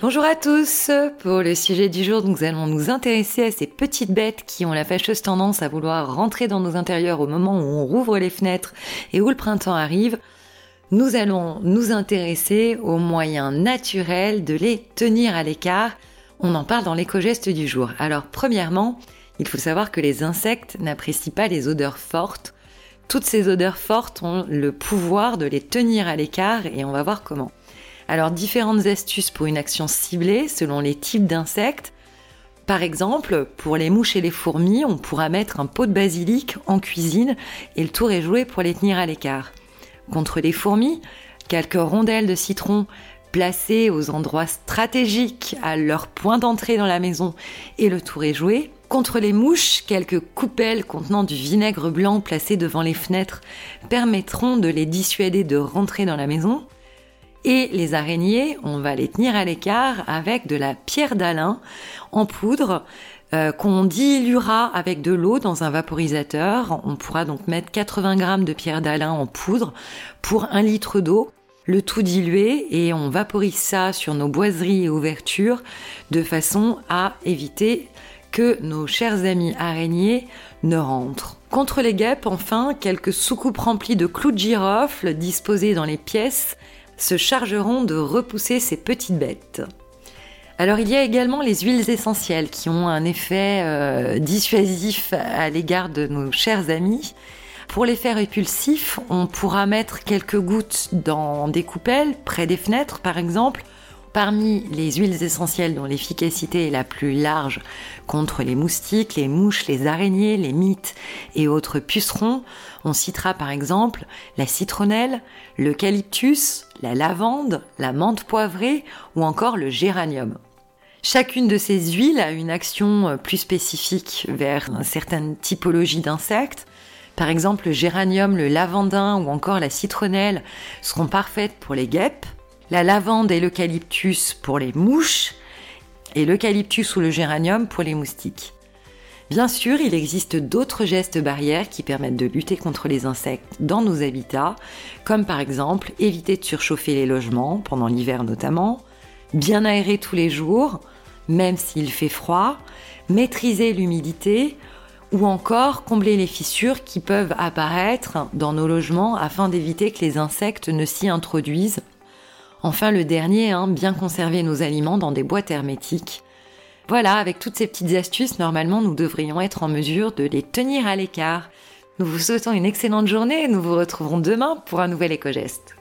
Bonjour à tous Pour le sujet du jour, nous allons nous intéresser à ces petites bêtes qui ont la fâcheuse tendance à vouloir rentrer dans nos intérieurs au moment où on rouvre les fenêtres et où le printemps arrive. Nous allons nous intéresser aux moyens naturels de les tenir à l'écart. On en parle dans l'éco-geste du jour. Alors premièrement, il faut savoir que les insectes n'apprécient pas les odeurs fortes. Toutes ces odeurs fortes ont le pouvoir de les tenir à l'écart et on va voir comment. Alors différentes astuces pour une action ciblée selon les types d'insectes. Par exemple, pour les mouches et les fourmis, on pourra mettre un pot de basilic en cuisine et le tour est joué pour les tenir à l'écart. Contre les fourmis, quelques rondelles de citron placées aux endroits stratégiques à leur point d'entrée dans la maison et le tour est joué. Contre les mouches, quelques coupelles contenant du vinaigre blanc placées devant les fenêtres permettront de les dissuader de rentrer dans la maison. Et les araignées, on va les tenir à l'écart avec de la pierre d'Alain en poudre euh, qu'on diluera avec de l'eau dans un vaporisateur. On pourra donc mettre 80 grammes de pierre d'Alain en poudre pour un litre d'eau le tout dilué et on vaporise ça sur nos boiseries et ouvertures de façon à éviter que nos chers amis araignées ne rentrent. Contre les guêpes, enfin, quelques soucoupes remplies de clous de girofle disposées dans les pièces se chargeront de repousser ces petites bêtes. Alors il y a également les huiles essentielles qui ont un effet euh, dissuasif à l'égard de nos chers amis. Pour l'effet répulsif, on pourra mettre quelques gouttes dans des coupelles, près des fenêtres par exemple, Parmi les huiles essentielles dont l'efficacité est la plus large contre les moustiques, les mouches, les araignées, les mites et autres pucerons, on citera par exemple la citronnelle, l'eucalyptus, la lavande, la menthe poivrée ou encore le géranium. Chacune de ces huiles a une action plus spécifique vers certaines typologies d'insectes. Par exemple, le géranium, le lavandin ou encore la citronnelle seront parfaites pour les guêpes, la lavande et l'eucalyptus pour les mouches et l'eucalyptus ou le géranium pour les moustiques. Bien sûr, il existe d'autres gestes barrières qui permettent de lutter contre les insectes dans nos habitats, comme par exemple éviter de surchauffer les logements, pendant l'hiver notamment, bien aérer tous les jours, même s'il fait froid, maîtriser l'humidité, ou encore combler les fissures qui peuvent apparaître dans nos logements afin d'éviter que les insectes ne s'y introduisent Enfin, le dernier, hein, bien conserver nos aliments dans des boîtes hermétiques. Voilà, avec toutes ces petites astuces, normalement, nous devrions être en mesure de les tenir à l'écart. Nous vous souhaitons une excellente journée et nous vous retrouverons demain pour un nouvel éco-geste.